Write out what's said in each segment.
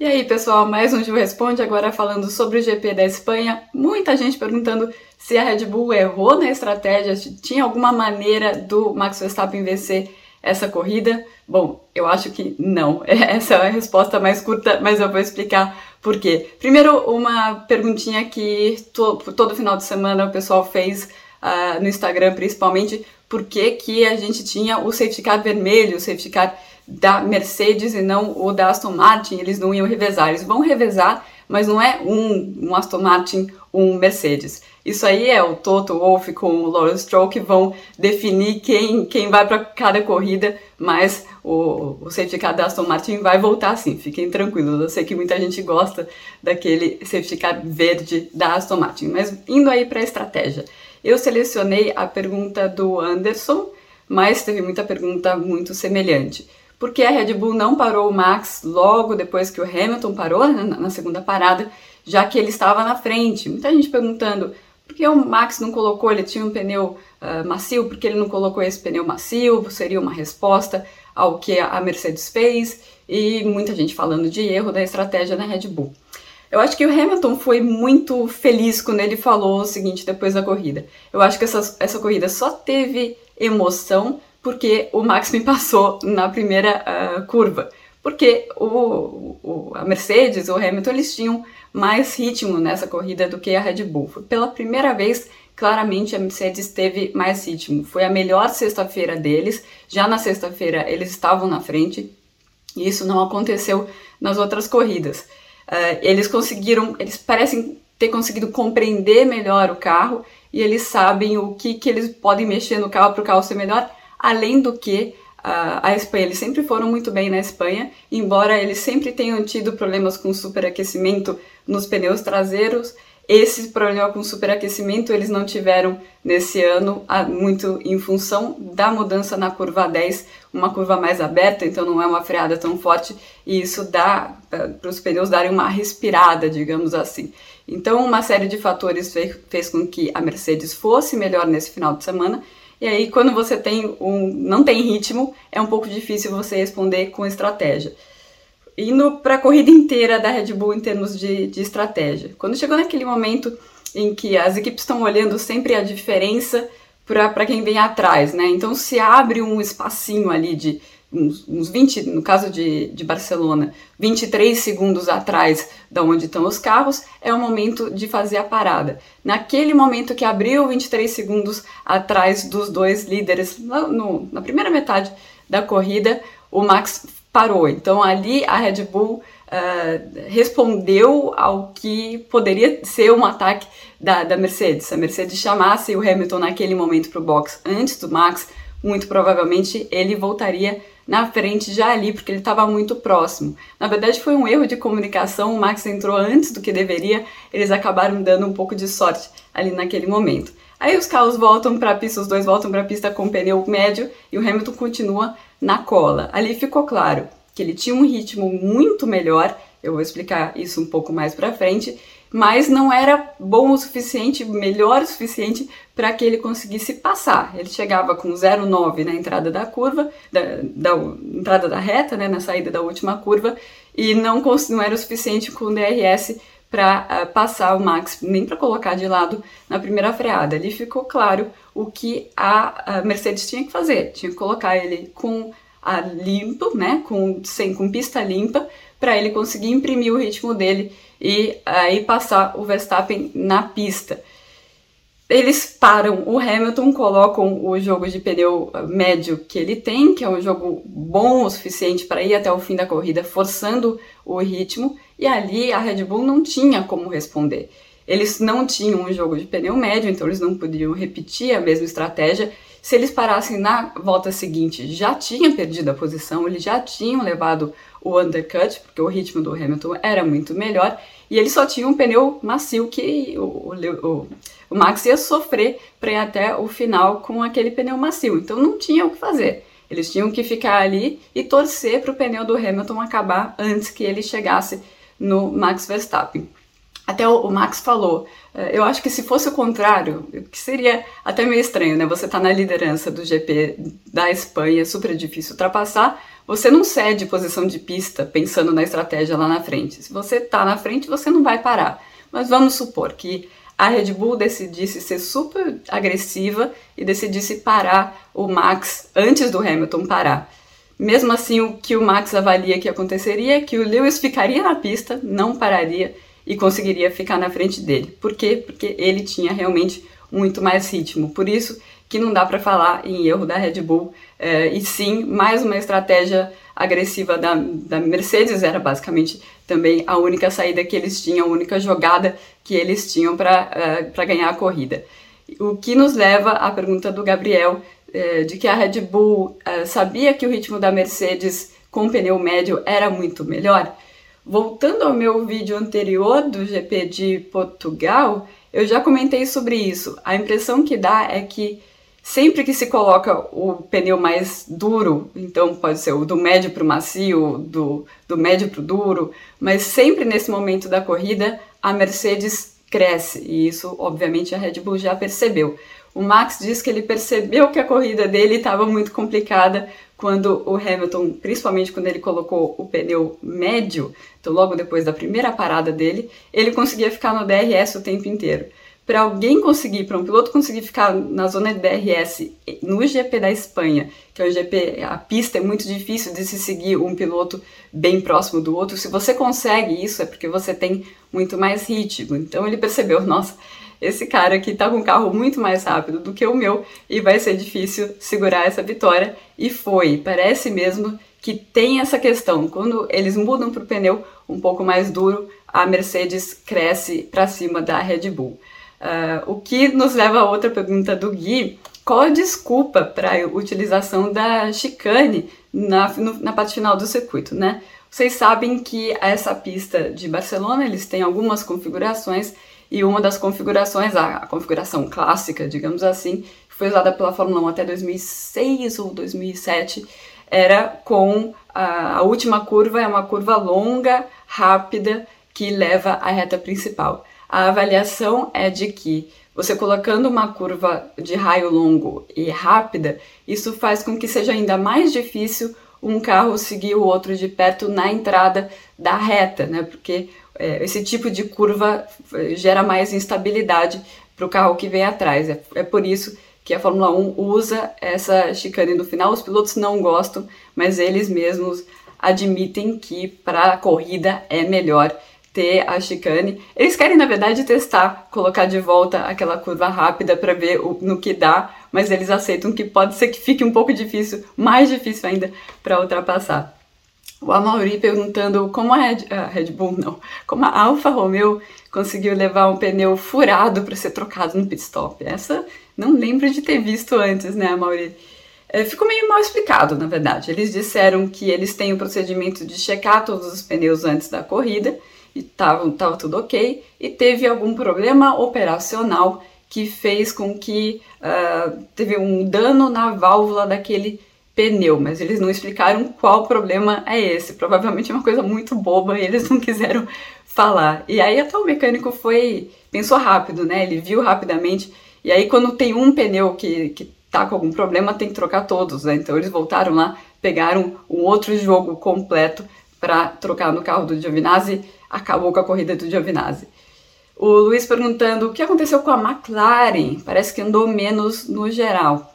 E aí, pessoal, mais um Gil Responde, agora falando sobre o GP da Espanha. Muita gente perguntando se a Red Bull errou na estratégia, se tinha alguma maneira do Max Verstappen vencer essa corrida. Bom, eu acho que não. Essa é a resposta mais curta, mas eu vou explicar por quê. Primeiro, uma perguntinha que to todo final de semana o pessoal fez uh, no Instagram, principalmente, por que, que a gente tinha o safety car vermelho, o safety car da Mercedes e não o da Aston Martin, eles não iam revezar. Eles vão revezar, mas não é um, um Aston Martin, um Mercedes. Isso aí é o Toto Wolff com o Lawrence Stroll que vão definir quem, quem vai para cada corrida, mas o, o safety car da Aston Martin vai voltar sim, fiquem tranquilos. Eu sei que muita gente gosta daquele safety car verde da Aston Martin, mas indo aí para a estratégia. Eu selecionei a pergunta do Anderson, mas teve muita pergunta muito semelhante porque a Red Bull não parou o Max logo depois que o Hamilton parou né, na segunda parada, já que ele estava na frente. Muita gente perguntando por que o Max não colocou, ele tinha um pneu uh, macio, por que ele não colocou esse pneu macio? Seria uma resposta ao que a Mercedes fez, e muita gente falando de erro da estratégia da Red Bull. Eu acho que o Hamilton foi muito feliz quando ele falou o seguinte depois da corrida. Eu acho que essa, essa corrida só teve emoção porque o Max me passou na primeira uh, curva. Porque o, o, a Mercedes, o Hamilton, eles tinham mais ritmo nessa corrida do que a Red Bull. Pela primeira vez, claramente, a Mercedes teve mais ritmo. Foi a melhor sexta-feira deles. Já na sexta-feira eles estavam na frente. E isso não aconteceu nas outras corridas. Uh, eles conseguiram, eles parecem ter conseguido compreender melhor o carro e eles sabem o que, que eles podem mexer no carro para o carro ser melhor Além do que a, a Espanha, eles sempre foram muito bem na Espanha, embora eles sempre tenham tido problemas com superaquecimento nos pneus traseiros. Esse problema com superaquecimento eles não tiveram nesse ano, muito em função da mudança na curva 10, uma curva mais aberta, então não é uma freada tão forte, e isso dá para os pneus darem uma respirada, digamos assim. Então, uma série de fatores fez com que a Mercedes fosse melhor nesse final de semana e aí, quando você tem um, não tem ritmo, é um pouco difícil você responder com estratégia. Indo para a corrida inteira da Red Bull em termos de, de estratégia. Quando chegou naquele momento em que as equipes estão olhando sempre a diferença para quem vem atrás, né? Então se abre um espacinho ali de uns, uns 20, no caso de, de Barcelona, 23 segundos atrás da onde estão os carros, é o momento de fazer a parada. Naquele momento que abriu 23 segundos atrás dos dois líderes, no, na primeira metade da corrida, o Max parou. Então ali a Red Bull uh, respondeu ao que poderia ser um ataque da, da Mercedes. Se a Mercedes chamasse o Hamilton naquele momento para o box antes do Max, muito provavelmente ele voltaria na frente já ali, porque ele estava muito próximo. Na verdade, foi um erro de comunicação, o Max entrou antes do que deveria, eles acabaram dando um pouco de sorte ali naquele momento. Aí os carros voltam para a pista, os dois voltam para a pista com pneu médio e o Hamilton continua na cola. Ali ficou claro que ele tinha um ritmo muito melhor, eu vou explicar isso um pouco mais para frente, mas não era bom o suficiente, melhor o suficiente para que ele conseguisse passar. Ele chegava com 0,9 na entrada da curva, da, da, entrada da reta, né, na saída da última curva, e não, não era o suficiente com o DRS para uh, passar o Max, nem para colocar de lado na primeira freada. Ali ficou claro o que a, a Mercedes tinha que fazer, tinha que colocar ele com a limpo, né, com, sem, com pista limpa, para ele conseguir imprimir o ritmo dele e aí passar o Verstappen na pista. Eles param o Hamilton, colocam o jogo de pneu médio que ele tem, que é um jogo bom o suficiente para ir até o fim da corrida, forçando o ritmo, e ali a Red Bull não tinha como responder. Eles não tinham um jogo de pneu médio, então eles não podiam repetir a mesma estratégia. Se eles parassem na volta seguinte, já tinham perdido a posição, eles já tinham levado o undercut, porque o ritmo do Hamilton era muito melhor, e ele só tinha um pneu macio que o, o, o Max ia sofrer para ir até o final com aquele pneu macio. Então não tinha o que fazer. Eles tinham que ficar ali e torcer para o pneu do Hamilton acabar antes que ele chegasse no Max Verstappen. Até o, Max falou, eh, eu acho que se fosse o contrário, que seria até meio estranho, né? Você tá na liderança do GP da Espanha, super difícil ultrapassar, você não cede posição de pista pensando na estratégia lá na frente. Se você tá na frente, você não vai parar. Mas vamos supor que a Red Bull decidisse ser super agressiva e decidisse parar o Max antes do Hamilton parar. Mesmo assim, o que o Max avalia que aconteceria é que o Lewis ficaria na pista, não pararia e conseguiria ficar na frente dele. Por quê? Porque ele tinha realmente muito mais ritmo. Por isso que não dá para falar em erro da Red Bull, é, e sim mais uma estratégia agressiva da, da Mercedes, era basicamente também a única saída que eles tinham, a única jogada que eles tinham para uh, ganhar a corrida. O que nos leva à pergunta do Gabriel, uh, de que a Red Bull sabia que o ritmo da Mercedes com pneu médio era muito melhor. Voltando ao meu vídeo anterior do GP de Portugal, eu já comentei sobre isso. A impressão que dá é que sempre que se coloca o pneu mais duro, então pode ser o do médio para o macio, do, do médio para o duro, mas sempre nesse momento da corrida a Mercedes cresce e isso obviamente a Red Bull já percebeu. O Max diz que ele percebeu que a corrida dele estava muito complicada quando o Hamilton, principalmente quando ele colocou o pneu médio, então logo depois da primeira parada dele, ele conseguia ficar no DRS o tempo inteiro. Para alguém conseguir, para um piloto conseguir ficar na zona de DRS no GP da Espanha, que é o GP, a pista é muito difícil de se seguir um piloto bem próximo do outro. Se você consegue isso, é porque você tem muito mais ritmo. Então ele percebeu, nossa, esse cara aqui tá com um carro muito mais rápido do que o meu e vai ser difícil segurar essa vitória. E foi, parece mesmo que tem essa questão. Quando eles mudam para o pneu um pouco mais duro, a Mercedes cresce para cima da Red Bull. Uh, o que nos leva a outra pergunta do Gui: qual a desculpa para a utilização da chicane na, no, na parte final do circuito, né? Vocês sabem que essa pista de Barcelona eles têm algumas configurações e uma das configurações, a, configuração clássica, digamos assim, que foi usada pela Fórmula 1 até 2006 ou 2007, era com a, a última curva, é uma curva longa, rápida, que leva à reta principal. A avaliação é de que você colocando uma curva de raio longo e rápida, isso faz com que seja ainda mais difícil um carro seguir o outro de perto na entrada da reta, né? Porque é, esse tipo de curva é, gera mais instabilidade para o carro que vem atrás. É, é por isso que a Fórmula 1 usa essa chicane no final. Os pilotos não gostam, mas eles mesmos admitem que para a corrida é melhor ter a chicane. Eles querem, na verdade, testar, colocar de volta aquela curva rápida para ver o, no que dá, mas eles aceitam que pode ser que fique um pouco difícil, mais difícil ainda, para ultrapassar. O Amaury perguntando como a Red, a Red, Bull, não, como a Alfa Romeo conseguiu levar um pneu furado para ser trocado no pit stop. Essa não lembro de ter visto antes, né, Amaury? É, ficou meio mal explicado, na verdade. Eles disseram que eles têm o procedimento de checar todos os pneus antes da corrida e tava, tava tudo ok, e teve algum problema operacional que fez com que uh, teve um dano na válvula daquele pneu, mas eles não explicaram qual problema é esse. Provavelmente é uma coisa muito boba e eles não quiseram falar. E aí até o mecânico foi pensou rápido, né? Ele viu rapidamente. E aí quando tem um pneu que, que tá com algum problema, tem que trocar todos, né? Então eles voltaram lá, pegaram um outro jogo completo para trocar no carro do Giovinazzi, acabou com a corrida do Giovinazzi. O Luiz perguntando o que aconteceu com a McLaren, parece que andou menos no geral.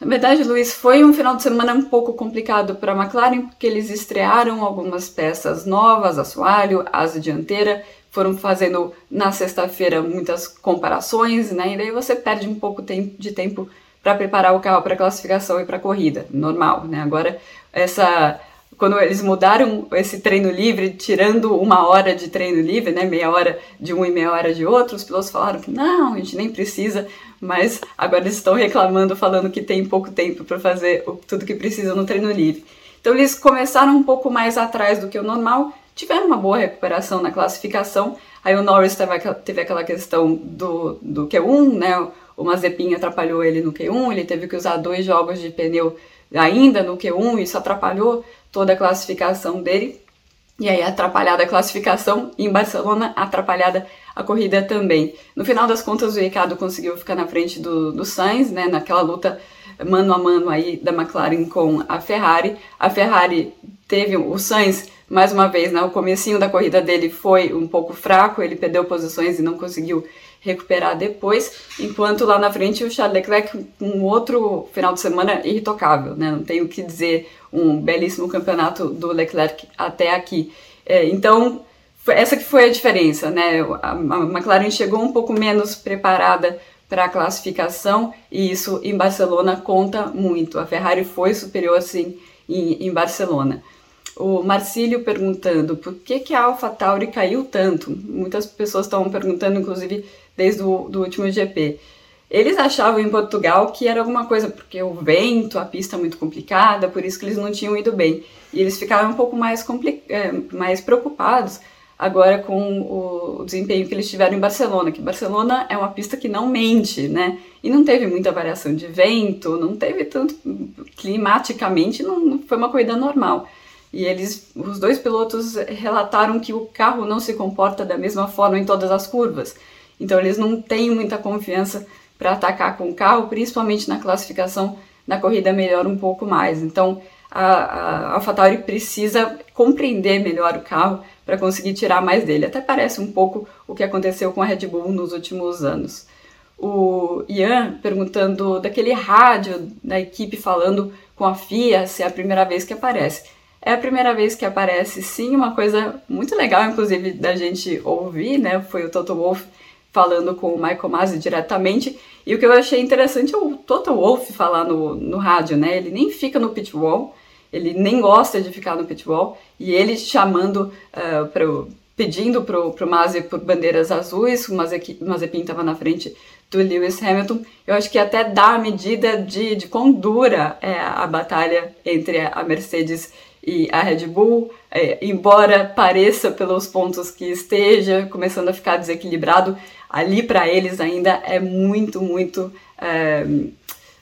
Na verdade, Luiz, foi um final de semana um pouco complicado para a McLaren, porque eles estrearam algumas peças novas, assoalho, asa dianteira, foram fazendo na sexta-feira muitas comparações, né? E daí você perde um pouco de tempo para preparar o carro para classificação e para corrida, normal, né? Agora essa quando eles mudaram esse treino livre, tirando uma hora de treino livre, né, meia hora de um e meia hora de outro, os pilotos falaram que não, a gente nem precisa, mas agora eles estão reclamando, falando que tem pouco tempo para fazer tudo que precisa no treino livre. Então eles começaram um pouco mais atrás do que o normal, tiveram uma boa recuperação na classificação. Aí o Norris teve, teve aquela questão do, do Q1, né? O Mazepin atrapalhou ele no Q1, ele teve que usar dois jogos de pneu ainda no Q1, isso atrapalhou toda a classificação dele. E aí, atrapalhada a classificação, em Barcelona, atrapalhada a corrida também. No final das contas, o Ricardo conseguiu ficar na frente do, do Sainz, né, naquela luta mano a mano aí da McLaren com a Ferrari. A Ferrari teve o Sainz, mais uma vez, né, o comecinho da corrida dele foi um pouco fraco, ele perdeu posições e não conseguiu recuperar depois, enquanto lá na frente o Charles Leclerc um outro final de semana irretocável, né? Não tenho o que dizer, um belíssimo campeonato do Leclerc até aqui. É, então, essa que foi a diferença, né? A, McLaren chegou um pouco menos preparada para a classificação e isso em Barcelona conta muito. A Ferrari foi superior assim em, em Barcelona. O Marcílio perguntando por que, que a AlphaTauri caiu tanto. Muitas pessoas estavam perguntando, inclusive desde o do último GP. Eles achavam em Portugal que era alguma coisa, porque o vento, a pista é muito complicada, por isso que eles não tinham ido bem. E eles ficaram um pouco mais, é, mais preocupados agora com o desempenho que eles tiveram em Barcelona, que Barcelona é uma pista que não mente, né? E não teve muita variação de vento, não teve tanto climaticamente, não foi uma corrida normal. E eles, os dois pilotos relataram que o carro não se comporta da mesma forma em todas as curvas. Então eles não têm muita confiança para atacar com o carro, principalmente na classificação, na corrida melhora um pouco mais. Então a, a AlphaTauri precisa compreender melhor o carro para conseguir tirar mais dele. Até parece um pouco o que aconteceu com a Red Bull nos últimos anos. O Ian perguntando daquele rádio da equipe falando com a FIA se é a primeira vez que aparece. É a primeira vez que aparece, sim, uma coisa muito legal, inclusive, da gente ouvir, né? Foi o Toto Wolff falando com o Michael Masi diretamente. E o que eu achei interessante é o Toto Wolff falar no, no rádio, né? Ele nem fica no pit wall, ele nem gosta de ficar no pit wall, e ele chamando, uh, pro, pedindo pro, pro Masi por bandeiras azuis, o Mazepin estava na frente do Lewis Hamilton, eu acho que até dá a medida de, de quão dura é a batalha entre a Mercedes e a Red Bull, é, embora pareça pelos pontos que esteja começando a ficar desequilibrado, ali para eles ainda é muito, muito, é,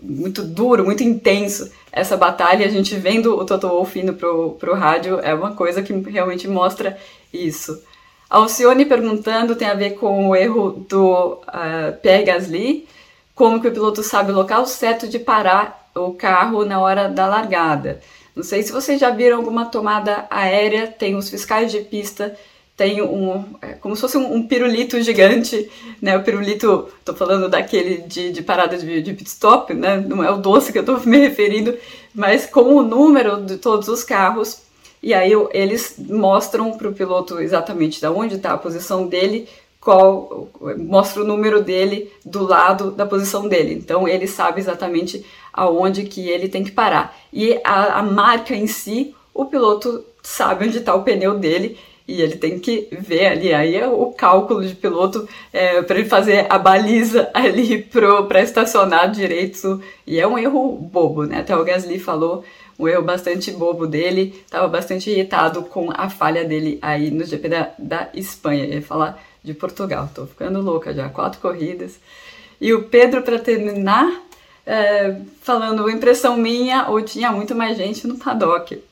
muito duro, muito intenso essa batalha. A gente vendo o Toto Wolff indo pro, pro rádio é uma coisa que realmente mostra isso. Alcione perguntando tem a ver com o erro do uh, Pierre Gasly, como que o piloto sabe o local certo de parar o carro na hora da largada. Não sei se vocês já viram alguma tomada aérea, tem os fiscais de pista, tem um, é, como se fosse um, um, pirulito gigante, né? O pirulito, tô falando daquele de, de parada de, de pit stop, né? Não é o doce que eu tô me referindo, mas com o número de todos os carros. E aí eles mostram para o piloto exatamente da onde está a posição dele, qual mostra o número dele do lado da posição dele. Então ele sabe exatamente aonde que ele tem que parar. E a, a marca em si, o piloto sabe onde está o pneu dele e ele tem que ver ali. Aí é o cálculo de piloto é, para ele fazer a baliza ali para estacionar direito. E é um erro bobo, né? Até o Gasly falou um erro bastante bobo dele, estava bastante irritado com a falha dele aí no GP da, da Espanha. ia falar de Portugal, tô ficando louca já, quatro corridas. E o Pedro, para terminar, é, falando impressão minha ou tinha muito mais gente no paddock.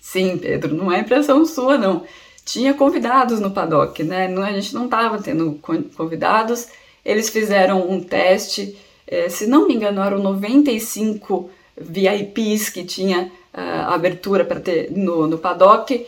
Sim, Pedro, não é impressão sua, não. Tinha convidados no paddock, né? A gente não estava tendo convidados. Eles fizeram um teste, é, se não me engano, eram 95 VIPs que tinha uh, abertura para ter no, no paddock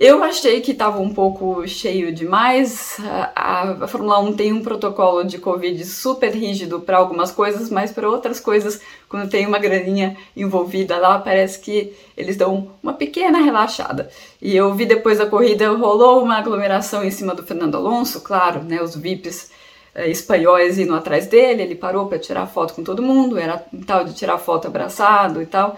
eu achei que estava um pouco cheio demais. A, a, Fórmula 1 tem um protocolo de Covid super rígido para algumas coisas, mas para outras coisas, quando tem uma graninha envolvida lá, parece que eles dão uma pequena relaxada. E eu vi depois da corrida, rolou uma aglomeração em cima do Fernando Alonso, claro, né, os VIPs eh, espanhóis indo atrás dele, ele parou para tirar foto com todo mundo, era tal de tirar foto abraçado e tal.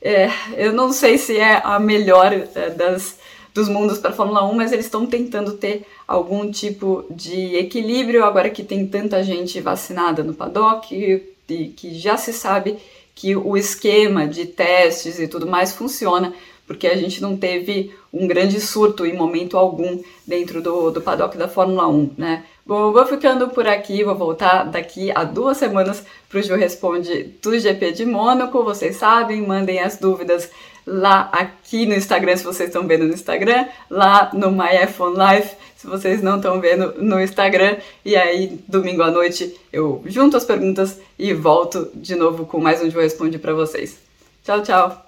É, eu não sei se é a melhor é, das dos mundos para a Fórmula 1, mas eles estão tentando ter algum tipo de equilíbrio agora que tem tanta gente vacinada no paddock e que já se sabe que o esquema de testes e tudo mais funciona porque a gente não teve um grande surto em momento algum dentro do, do paddock da Fórmula 1, né? Bom, vou ficando por aqui, vou voltar daqui a duas semanas para o Ju Responde do GP de Mônaco. Vocês sabem, mandem as dúvidas lá aqui no Instagram, se vocês estão vendo no Instagram, lá no My iPhone Live, se vocês não estão vendo no Instagram. E aí, domingo à noite, eu junto as perguntas e volto de novo com mais um Ju Responde para vocês. Tchau, tchau!